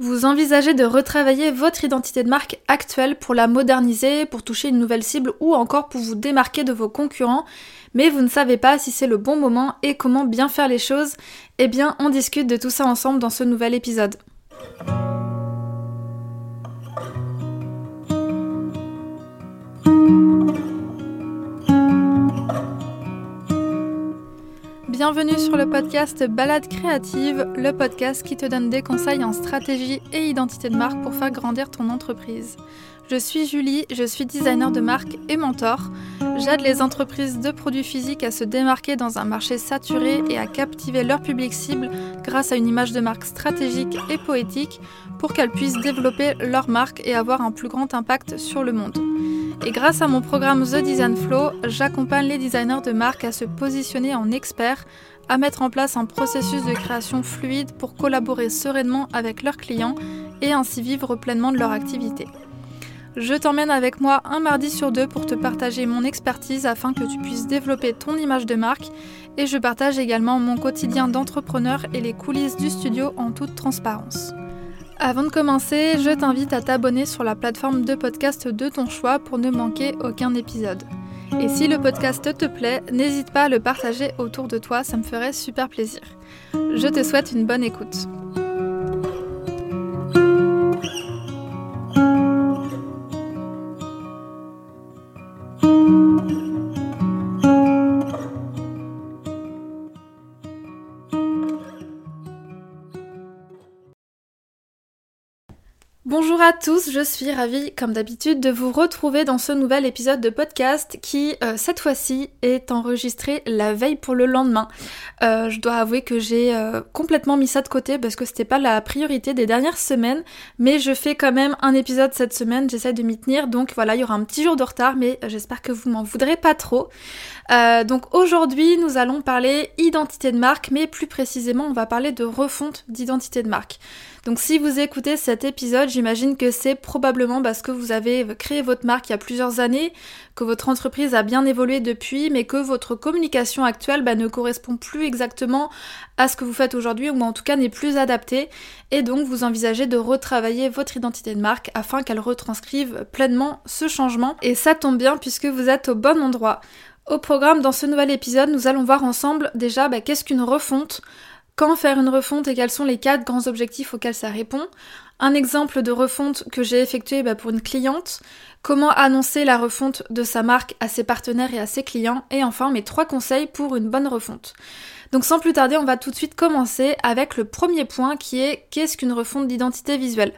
Vous envisagez de retravailler votre identité de marque actuelle pour la moderniser, pour toucher une nouvelle cible ou encore pour vous démarquer de vos concurrents, mais vous ne savez pas si c'est le bon moment et comment bien faire les choses Eh bien, on discute de tout ça ensemble dans ce nouvel épisode. Bienvenue sur le podcast Balade créative, le podcast qui te donne des conseils en stratégie et identité de marque pour faire grandir ton entreprise. Je suis Julie, je suis designer de marque et mentor. J'aide les entreprises de produits physiques à se démarquer dans un marché saturé et à captiver leur public cible grâce à une image de marque stratégique et poétique pour qu'elles puissent développer leur marque et avoir un plus grand impact sur le monde. Et grâce à mon programme The Design Flow, j'accompagne les designers de marque à se positionner en experts, à mettre en place un processus de création fluide pour collaborer sereinement avec leurs clients et ainsi vivre pleinement de leur activité. Je t'emmène avec moi un mardi sur deux pour te partager mon expertise afin que tu puisses développer ton image de marque et je partage également mon quotidien d'entrepreneur et les coulisses du studio en toute transparence. Avant de commencer, je t'invite à t'abonner sur la plateforme de podcast de ton choix pour ne manquer aucun épisode. Et si le podcast te plaît, n'hésite pas à le partager autour de toi, ça me ferait super plaisir. Je te souhaite une bonne écoute. Bonjour à tous, je suis ravie comme d'habitude de vous retrouver dans ce nouvel épisode de podcast qui euh, cette fois-ci est enregistré la veille pour le lendemain. Euh, je dois avouer que j'ai euh, complètement mis ça de côté parce que c'était pas la priorité des dernières semaines, mais je fais quand même un épisode cette semaine, j'essaie de m'y tenir, donc voilà, il y aura un petit jour de retard, mais j'espère que vous m'en voudrez pas trop. donc aujourd'hui nous allons parler identité de marque, mais plus précisément on va parler de refonte d'identité de marque. Donc si vous écoutez cet épisode, j'imagine que c'est probablement parce que vous avez créé votre marque il y a plusieurs années, que votre entreprise a bien évolué depuis, mais que votre communication actuelle bah, ne correspond plus exactement à ce que vous faites aujourd'hui, ou en tout cas n'est plus adaptée, et donc vous envisagez de retravailler votre identité de marque afin qu'elle retranscrive pleinement ce changement. Et ça tombe bien puisque vous êtes au bon endroit. Au programme, dans ce nouvel épisode, nous allons voir ensemble déjà bah, qu'est-ce qu'une refonte, quand faire une refonte et quels sont les quatre grands objectifs auxquels ça répond? Un exemple de refonte que j'ai effectué bah, pour une cliente. Comment annoncer la refonte de sa marque à ses partenaires et à ses clients? Et enfin mes trois conseils pour une bonne refonte. Donc sans plus tarder, on va tout de suite commencer avec le premier point qui est qu'est-ce qu'une refonte d'identité visuelle?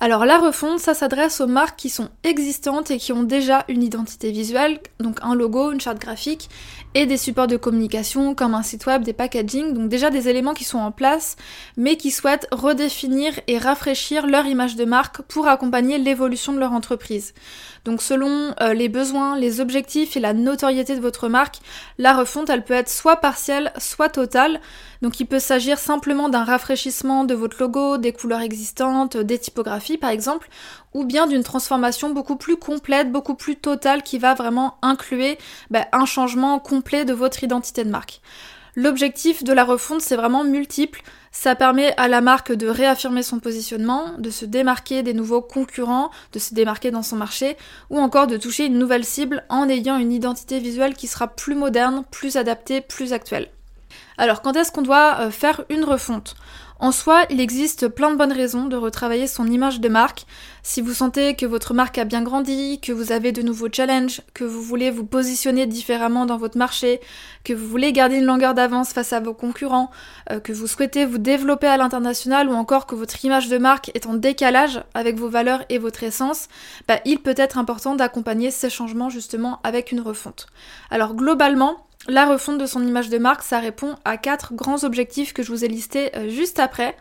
Alors la refonte, ça s'adresse aux marques qui sont existantes et qui ont déjà une identité visuelle, donc un logo, une charte graphique et des supports de communication comme un site web, des packaging, donc déjà des éléments qui sont en place mais qui souhaitent redéfinir et rafraîchir leur image de marque pour accompagner l'évolution de leur entreprise. Donc selon euh, les besoins, les objectifs et la notoriété de votre marque, la refonte elle peut être soit partielle, soit totale. Donc il peut s'agir simplement d'un rafraîchissement de votre logo, des couleurs existantes, des typographies par exemple, ou bien d'une transformation beaucoup plus complète, beaucoup plus totale qui va vraiment inclure bah, un changement complet de votre identité de marque. L'objectif de la refonte, c'est vraiment multiple. Ça permet à la marque de réaffirmer son positionnement, de se démarquer des nouveaux concurrents, de se démarquer dans son marché, ou encore de toucher une nouvelle cible en ayant une identité visuelle qui sera plus moderne, plus adaptée, plus actuelle. Alors quand est-ce qu'on doit euh, faire une refonte? En soi, il existe plein de bonnes raisons de retravailler son image de marque. Si vous sentez que votre marque a bien grandi, que vous avez de nouveaux challenges, que vous voulez vous positionner différemment dans votre marché, que vous voulez garder une longueur d'avance face à vos concurrents, euh, que vous souhaitez vous développer à l'international ou encore que votre image de marque est en décalage avec vos valeurs et votre essence, bah, il peut être important d'accompagner ces changements justement avec une refonte. Alors globalement, la refonte de son image de marque, ça répond à quatre grands objectifs que je vous ai listés euh, juste après.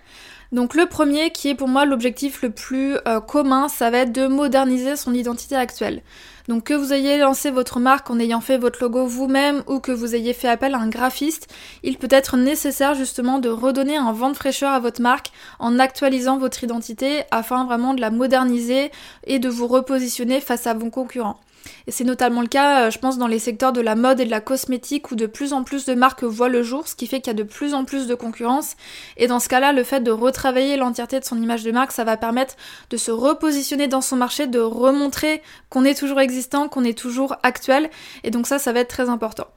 Donc le premier, qui est pour moi l'objectif le plus euh, commun, ça va être de moderniser son identité actuelle. Donc que vous ayez lancé votre marque en ayant fait votre logo vous-même ou que vous ayez fait appel à un graphiste, il peut être nécessaire justement de redonner un vent de fraîcheur à votre marque en actualisant votre identité afin vraiment de la moderniser et de vous repositionner face à vos concurrents. Et c'est notamment le cas, euh, je pense, dans les secteurs de la mode et de la cosmétique où de plus en plus de marques voient le jour, ce qui fait qu'il y a de plus en plus de concurrence. Et dans ce cas-là, le fait de retravailler l'entièreté de son image de marque, ça va permettre de se repositionner dans son marché, de remontrer qu'on est toujours existant, qu'on est toujours actuel. Et donc ça, ça va être très important.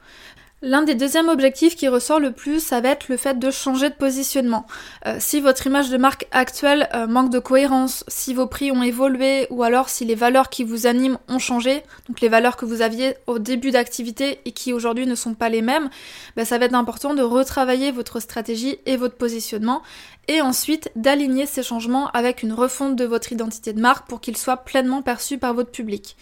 L'un des deuxièmes objectifs qui ressort le plus, ça va être le fait de changer de positionnement. Euh, si votre image de marque actuelle euh, manque de cohérence, si vos prix ont évolué ou alors si les valeurs qui vous animent ont changé, donc les valeurs que vous aviez au début d'activité et qui aujourd'hui ne sont pas les mêmes, ben, ça va être important de retravailler votre stratégie et votre positionnement et ensuite d'aligner ces changements avec une refonte de votre identité de marque pour qu'ils soient pleinement perçus par votre public.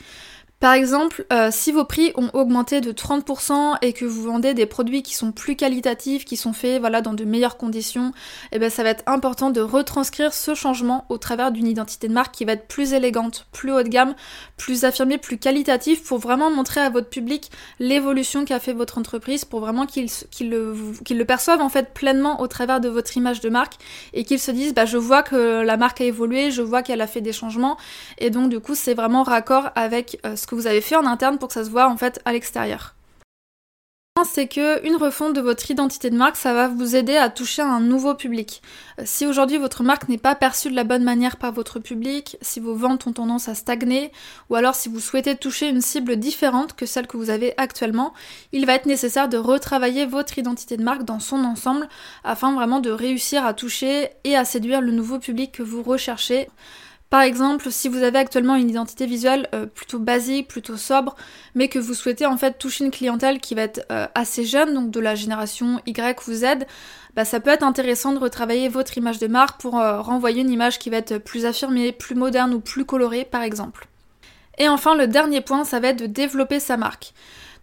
Par exemple, euh, si vos prix ont augmenté de 30% et que vous vendez des produits qui sont plus qualitatifs, qui sont faits voilà, dans de meilleures conditions, eh ben, ça va être important de retranscrire ce changement au travers d'une identité de marque qui va être plus élégante, plus haut de gamme, plus affirmée, plus qualitative pour vraiment montrer à votre public l'évolution qu'a fait votre entreprise pour vraiment qu'ils le, le, perçoivent en fait pleinement au travers de votre image de marque et qu'ils se disent bah, je vois que la marque a évolué, je vois qu'elle a fait des changements et donc du coup c'est vraiment raccord avec euh, ce que vous avez fait en interne pour que ça se voit en fait à l'extérieur. C'est que une refonte de votre identité de marque, ça va vous aider à toucher un nouveau public. Euh, si aujourd'hui votre marque n'est pas perçue de la bonne manière par votre public, si vos ventes ont tendance à stagner, ou alors si vous souhaitez toucher une cible différente que celle que vous avez actuellement, il va être nécessaire de retravailler votre identité de marque dans son ensemble afin vraiment de réussir à toucher et à séduire le nouveau public que vous recherchez. Par exemple, si vous avez actuellement une identité visuelle euh, plutôt basique, plutôt sobre, mais que vous souhaitez en fait toucher une clientèle qui va être euh, assez jeune, donc de la génération Y ou Z, bah, ça peut être intéressant de retravailler votre image de marque pour euh, renvoyer une image qui va être plus affirmée, plus moderne ou plus colorée par exemple. Et enfin, le dernier point, ça va être de développer sa marque.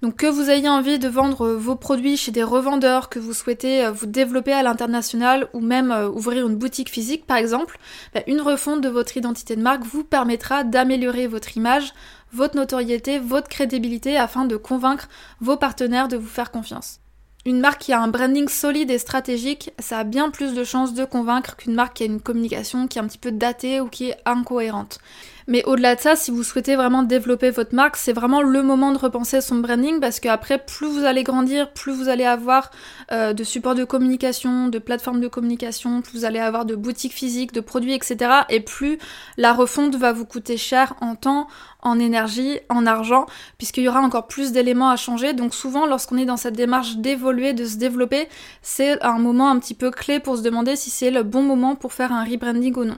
Donc que vous ayez envie de vendre vos produits chez des revendeurs, que vous souhaitez euh, vous développer à l'international ou même euh, ouvrir une boutique physique par exemple, bah, une refonte de votre identité de marque vous permettra d'améliorer votre image, votre notoriété, votre crédibilité afin de convaincre vos partenaires de vous faire confiance. Une marque qui a un branding solide et stratégique, ça a bien plus de chances de convaincre qu'une marque qui a une communication qui est un petit peu datée ou qui est incohérente. Mais au-delà de ça, si vous souhaitez vraiment développer votre marque, c'est vraiment le moment de repenser son branding parce qu'après, plus vous allez grandir, plus vous allez avoir euh, de supports de communication, de plateformes de communication, plus vous allez avoir de boutiques physiques, de produits, etc. Et plus la refonte va vous coûter cher en temps, en énergie, en argent, puisqu'il y aura encore plus d'éléments à changer. Donc souvent, lorsqu'on est dans cette démarche d'évoluer, de se développer, c'est un moment un petit peu clé pour se demander si c'est le bon moment pour faire un rebranding ou non.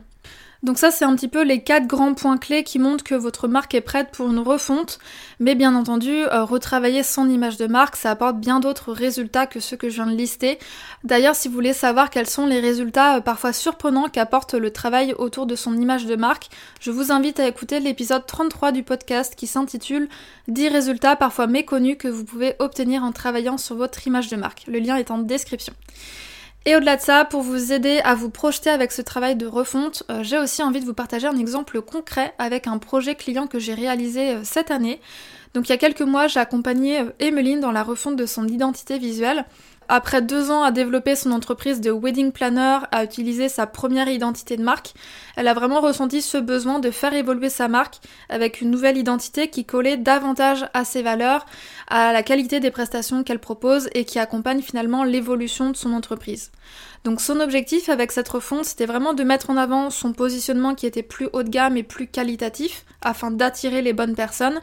Donc ça, c'est un petit peu les quatre grands points clés qui montrent que votre marque est prête pour une refonte. Mais bien entendu, euh, retravailler son image de marque, ça apporte bien d'autres résultats que ceux que je viens de lister. D'ailleurs, si vous voulez savoir quels sont les résultats euh, parfois surprenants qu'apporte le travail autour de son image de marque, je vous invite à écouter l'épisode 33 du podcast qui s'intitule 10 résultats parfois méconnus que vous pouvez obtenir en travaillant sur votre image de marque. Le lien est en description. Et au-delà de ça, pour vous aider à vous projeter avec ce travail de refonte, euh, j'ai aussi envie de vous partager un exemple concret avec un projet client que j'ai réalisé euh, cette année. Donc il y a quelques mois, j'ai accompagné euh, Emeline dans la refonte de son identité visuelle. Après deux ans à développer son entreprise de wedding planner, à utiliser sa première identité de marque, elle a vraiment ressenti ce besoin de faire évoluer sa marque avec une nouvelle identité qui collait davantage à ses valeurs, à la qualité des prestations qu'elle propose et qui accompagne finalement l'évolution de son entreprise. Donc son objectif avec cette refonte, c'était vraiment de mettre en avant son positionnement qui était plus haut de gamme et plus qualitatif afin d'attirer les bonnes personnes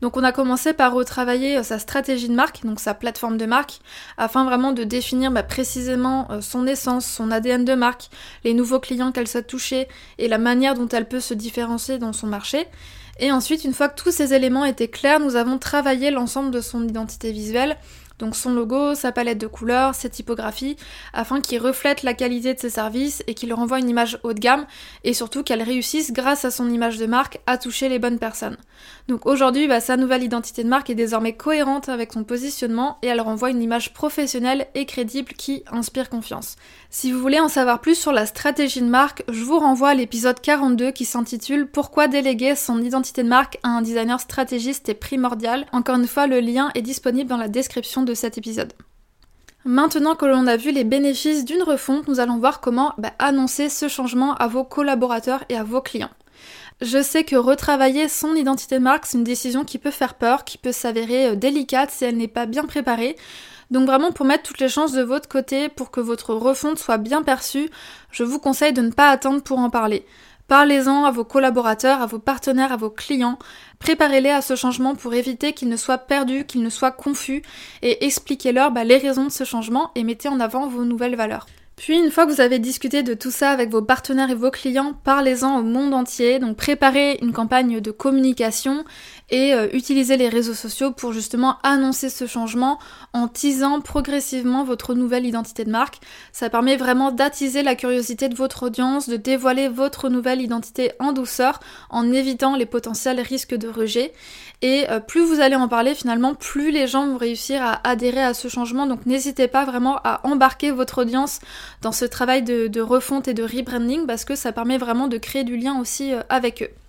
donc on a commencé par retravailler euh, sa stratégie de marque, donc sa plateforme de marque, afin vraiment de définir bah, précisément euh, son essence, son ADN de marque, les nouveaux clients qu'elle souhaite toucher et la manière dont elle peut se différencier dans son marché. Et ensuite, une fois que tous ces éléments étaient clairs, nous avons travaillé l'ensemble de son identité visuelle donc son logo, sa palette de couleurs, ses typographies, afin qu'il reflète la qualité de ses services et qu'il renvoie une image haut de gamme et surtout qu'elle réussisse grâce à son image de marque à toucher les bonnes personnes. Donc aujourd'hui, bah, sa nouvelle identité de marque est désormais cohérente avec son positionnement et elle renvoie une image professionnelle et crédible qui inspire confiance. Si vous voulez en savoir plus sur la stratégie de marque, je vous renvoie à l'épisode 42 qui s'intitule Pourquoi déléguer son identité de marque à un designer stratégiste est primordial. Encore une fois, le lien est disponible dans la description de cet épisode. Maintenant que l'on a vu les bénéfices d'une refonte, nous allons voir comment bah, annoncer ce changement à vos collaborateurs et à vos clients. Je sais que retravailler son identité de marque, c'est une décision qui peut faire peur, qui peut s'avérer euh, délicate si elle n'est pas bien préparée. Donc vraiment pour mettre toutes les chances de votre côté, pour que votre refonte soit bien perçue, je vous conseille de ne pas attendre pour en parler. Parlez-en à vos collaborateurs, à vos partenaires, à vos clients. Préparez-les à ce changement pour éviter qu'ils ne soient perdus, qu'ils ne soient confus et expliquez-leur bah, les raisons de ce changement et mettez en avant vos nouvelles valeurs. Puis une fois que vous avez discuté de tout ça avec vos partenaires et vos clients, parlez-en au monde entier. Donc préparez une campagne de communication et euh, utilisez les réseaux sociaux pour justement annoncer ce changement en teasant progressivement votre nouvelle identité de marque. Ça permet vraiment d'attiser la curiosité de votre audience, de dévoiler votre nouvelle identité en douceur en évitant les potentiels risques de rejet. Et euh, plus vous allez en parler finalement, plus les gens vont réussir à adhérer à ce changement. Donc n'hésitez pas vraiment à embarquer votre audience dans ce travail de, refonte et de rebranding parce que ça permet vraiment de créer du lien aussi euh, avec eux.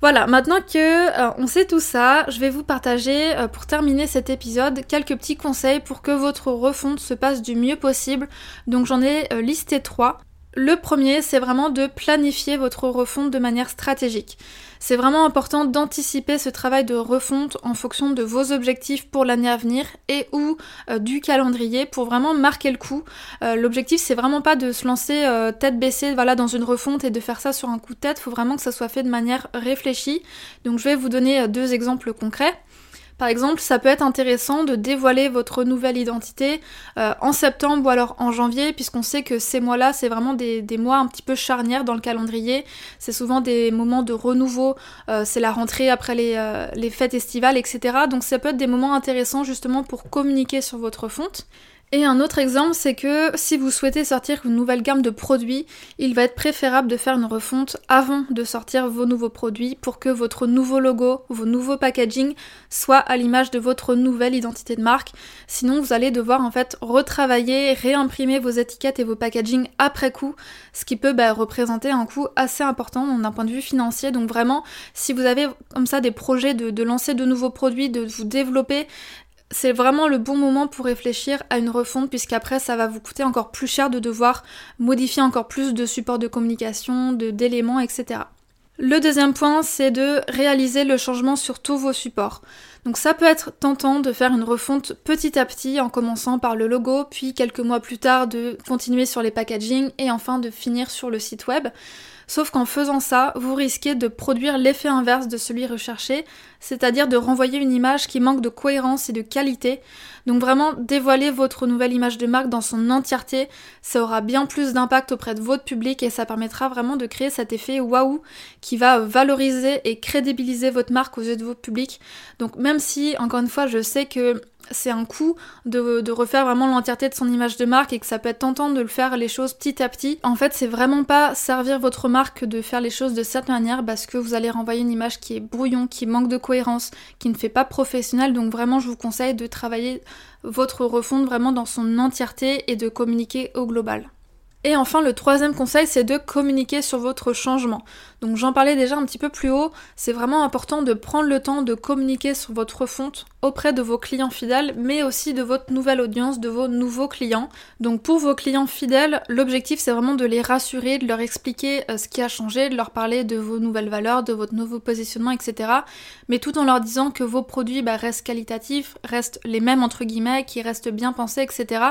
Voilà, maintenant que euh, on sait tout ça, je vais vous partager pour terminer cet épisode quelques petits conseils pour que votre refonte se passe du mieux possible. Donc j'en ai listé trois. Le premier, c'est vraiment de planifier votre refonte de manière stratégique. C'est vraiment important d'anticiper ce travail de refonte en fonction de vos objectifs pour l'année à venir et ou euh, du calendrier pour vraiment marquer le coup. Euh, l'objectif c'est vraiment pas de se lancer euh, tête baissée voilà dans une refonte et de faire ça sur un coup de tête, il faut vraiment que ça soit fait de manière réfléchie. Donc je vais vous donner deux exemples concrets. Par exemple, ça peut être intéressant de dévoiler votre nouvelle identité euh, en septembre ou alors en janvier, puisqu'on sait que ces mois-là, c'est vraiment des, mois un petit peu charnières dans le calendrier. C'est souvent des moments de renouveau, euh, c'est la rentrée après les, euh, les fêtes estivales, etc. Donc ça peut être des moments intéressants justement pour communiquer sur votre fonte. Et un autre exemple, c'est que si vous souhaitez sortir une nouvelle gamme de produits, il va être préférable de faire une refonte avant de sortir vos nouveaux produits pour que votre nouveau logo, vos nouveaux packaging soient à l'image de votre nouvelle identité de marque. Sinon, vous allez devoir en fait retravailler, réimprimer vos étiquettes et vos packaging après coup, ce qui peut bah, représenter un coût assez important d'un point de vue financier. Donc vraiment, si vous avez comme ça des projets de, de lancer de nouveaux produits, de vous développer, c'est vraiment le bon moment pour réfléchir à une refonte puisqu'après ça va vous coûter encore plus cher de devoir modifier encore plus de supports de communication, de d'éléments, etc. Le deuxième point, c'est de réaliser le changement sur tous vos supports. Donc ça peut être tentant de faire une refonte petit à petit en commençant par le logo, puis quelques mois plus tard de continuer sur les packaging et enfin de finir sur le site web. Sauf qu'en faisant ça, vous risquez de produire l'effet inverse de celui recherché, c'est-à-dire de renvoyer une image qui manque de cohérence et de qualité. Donc vraiment, dévoiler votre nouvelle image de marque dans son entièreté, ça aura bien plus d'impact auprès de votre public et ça permettra vraiment de créer cet effet waouh qui va valoriser et crédibiliser votre marque aux yeux de votre public. Si, encore une fois, je sais que c'est un coup de, refaire vraiment l'entièreté de son image de marque et que ça peut être tentant de le faire les choses petit à petit. En fait, c'est vraiment pas servir votre marque de faire les choses de cette manière parce que vous allez renvoyer une image qui est brouillon, qui manque de cohérence, qui ne fait pas professionnel. Donc vraiment, je vous conseille de travailler votre refonte vraiment dans son entièreté et de communiquer au global. Et enfin, le troisième conseil, c'est de communiquer sur votre changement. Donc j'en parlais déjà un petit peu plus haut, c'est vraiment important de prendre le temps de communiquer sur votre fonte auprès de vos clients fidèles, mais aussi de votre nouvelle audience, de vos nouveaux clients. Donc pour vos clients fidèles, l'objectif c'est vraiment de les rassurer, de leur expliquer euh, ce qui a changé, de leur parler de vos nouvelles valeurs, de votre nouveau positionnement, etc. Mais tout en leur disant que vos produits bah, restent qualitatifs, restent les mêmes entre guillemets, qui restent bien pensés, etc.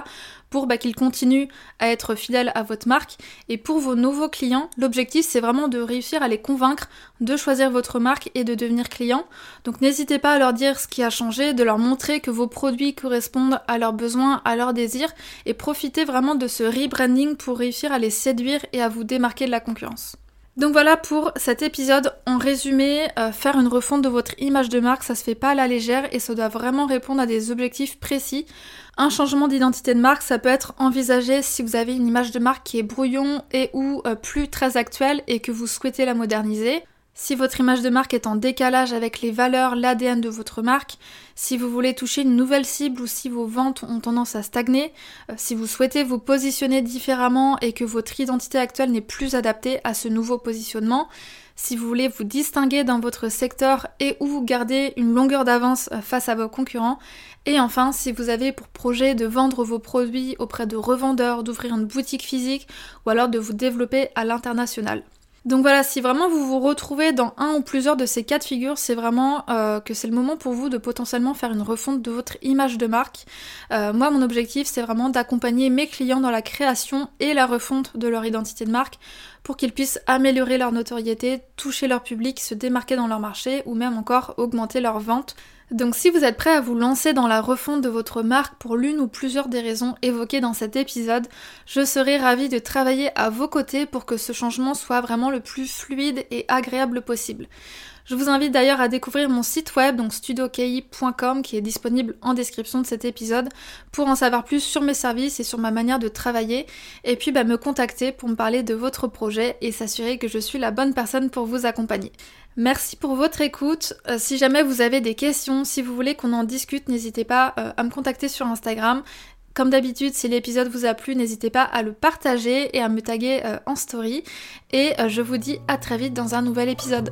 pour bah, qu'ils continuent à être fidèles à votre marque. Et pour vos nouveaux clients, l'objectif c'est vraiment de réussir à les convaincre de choisir votre marque et de devenir client. Donc n'hésitez pas à leur dire ce qui a changé, de leur montrer que vos produits correspondent à leurs besoins, à leurs désirs et profitez vraiment de ce rebranding pour réussir à les séduire et à vous démarquer de la concurrence. Donc voilà pour cet épisode. En résumé, euh, faire une refonte de votre image de marque, ça se fait pas à la légère et ça doit vraiment répondre à des objectifs précis. Un changement d'identité de marque, ça peut être envisagé si vous avez une image de marque qui est brouillon et ou euh, plus très actuelle et que vous souhaitez la moderniser. Si votre image de marque est en décalage avec les valeurs, l'ADN de votre marque, si vous voulez toucher une nouvelle cible ou si vos ventes ont tendance à stagner, euh, si vous souhaitez vous positionner différemment et que votre identité actuelle n'est plus adaptée à ce nouveau positionnement, si vous voulez vous distinguer dans votre secteur et ou garder une longueur d'avance euh, face à vos concurrents, et enfin si vous avez pour projet de vendre vos produits auprès de revendeurs, d'ouvrir une boutique physique ou alors de vous développer à l'international. Donc voilà, si vraiment vous vous retrouvez dans un ou plusieurs de ces cas de figure, c'est vraiment euh, que c'est le moment pour vous de potentiellement faire une refonte de votre image de marque. Euh, moi, mon objectif, c'est vraiment d'accompagner mes clients dans la création et la refonte de leur identité de marque pour qu'ils puissent améliorer leur notoriété, toucher leur public, se démarquer dans leur marché ou même encore augmenter leurs ventes donc si vous êtes prêt à vous lancer dans la refonte de votre marque pour l'une ou plusieurs des raisons évoquées dans cet épisode, je serai ravie de travailler à vos côtés pour que ce changement soit vraiment le plus fluide et agréable possible. Je vous invite d'ailleurs à découvrir mon site web, donc studioki.com, qui est disponible en description de cet épisode, pour en savoir plus sur mes services et sur ma manière de travailler, et puis bah, me contacter pour me parler de votre projet et s'assurer que je suis la bonne personne pour vous accompagner. Merci pour votre écoute. Euh, si jamais vous avez des questions, si vous voulez qu'on en discute, n'hésitez pas euh, à me contacter sur Instagram. Comme d'habitude, si l'épisode vous a plu, n'hésitez pas à le partager et à me taguer euh, en story. Et je vous dis à très vite dans un nouvel épisode.